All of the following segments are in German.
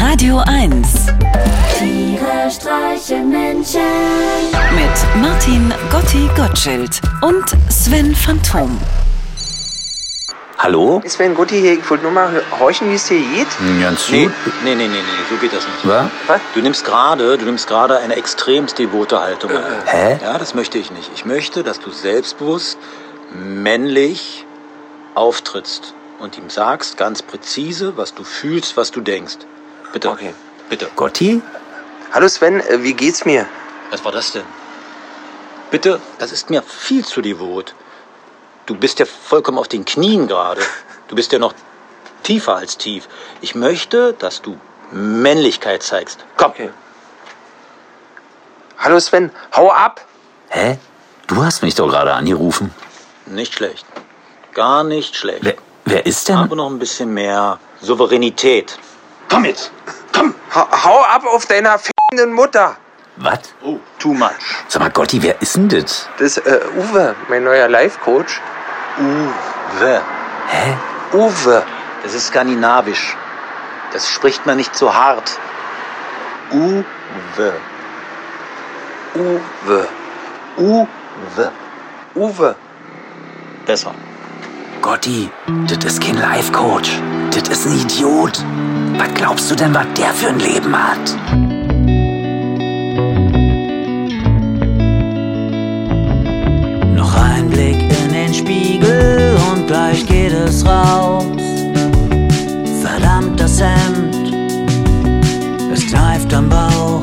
Radio 1 Tiere streichen Menschen. mit Martin Gotti Gottschild und Sven Phantom. Hallo? Sven Gutti hier, ich wollte nur mal horchen, wie es dir geht. Ganz Nee, gut. nee, nee, nee, nee, so geht das nicht. Was? Was? Du nimmst gerade, du nimmst gerade eine extremst devote Haltung ein. Hä? Ja, das möchte ich nicht. Ich möchte, dass du selbstbewusst, männlich auftrittst und ihm sagst ganz präzise, was du fühlst, was du denkst. Bitte. Okay. Bitte. Gotti? Hallo Sven, äh, wie geht's mir? Was war das denn? Bitte, das ist mir viel zu devot. Du bist ja vollkommen auf den Knien gerade. Du bist ja noch tiefer als tief. Ich möchte, dass du Männlichkeit zeigst. Komm. Okay. Hallo Sven, hau ab! Hä? Du hast mich doch gerade angerufen. Nicht schlecht. Gar nicht schlecht. Wer, wer ist denn? Aber noch ein bisschen mehr Souveränität. Komm jetzt. Komm. Ha hau ab auf deiner f***enden Mutter! Was? Oh, too much. Sag mal, Gotti, wer ist denn das? Das ist äh, Uwe, mein neuer Life-Coach. Uwe. Hä? Uwe. Das ist skandinavisch. Das spricht man nicht so hart. Uwe. Uwe. Uwe. Uwe. Besser. Gotti, das ist kein Life-Coach. Das ist ein Idiot. Was glaubst du denn, was der für ein Leben hat? Noch ein Blick in den Spiegel und gleich geht es raus. Verdammt, das Hemd, es kneift am Bauch.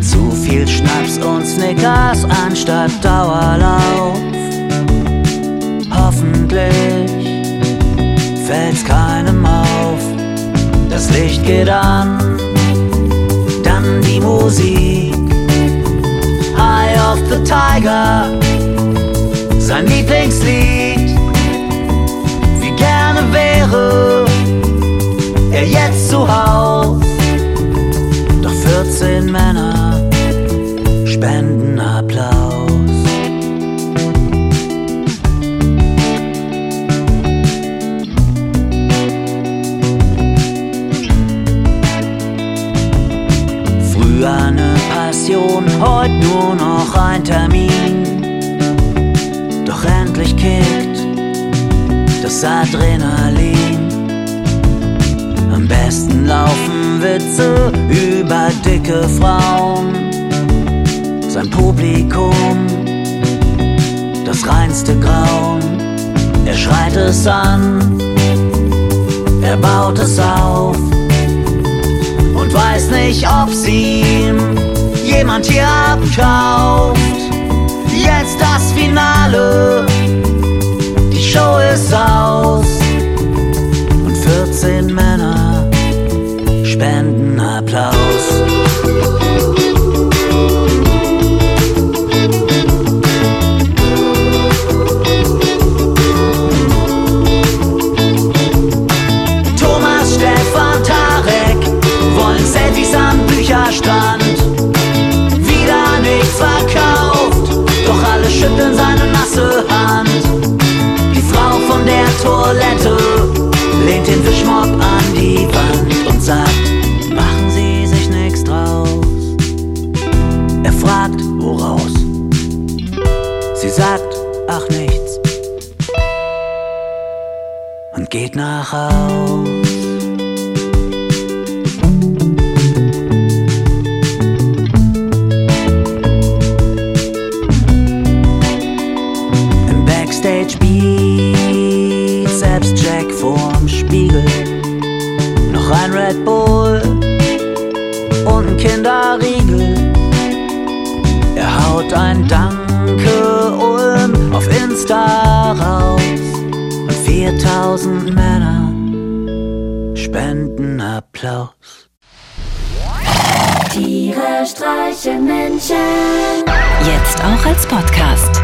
Zu viel Schnaps und Snickers anstatt Dauerlauf. Geht an, dann die Musik. Eye of the Tiger, sein Lieblingslied. Wie gerne wäre er jetzt zu Haus. Doch 14 Männer spenden Applaus. Eine Passion, heute nur noch ein Termin. Doch endlich kickt das Adrenalin. Am besten laufen Witze über dicke Frauen. Sein Publikum, das reinste Grauen. Er schreit es an, er baut es auf und weiß nicht, ob sie ihm jemand hier abkauft. Jetzt das Finale, die Show ist aus und 14 Männer spenden Applaus. Thomas, Stefan, Tarek wollen Selfies am Bücherstand. Toilette lehnt den Wischmopp an die Wand und sagt, machen Sie sich nichts draus. Er fragt, woraus? Sie sagt, ach nichts. Und geht nach Haus. Im Backstage Beat, selbst Jack vorm Spiegel. Noch ein Red Bull und ein Kinderriegel. Er haut ein Danke Ulm auf Insta raus. Und 4000 Männer spenden Applaus. Tiere streichen Menschen. Jetzt auch als Podcast.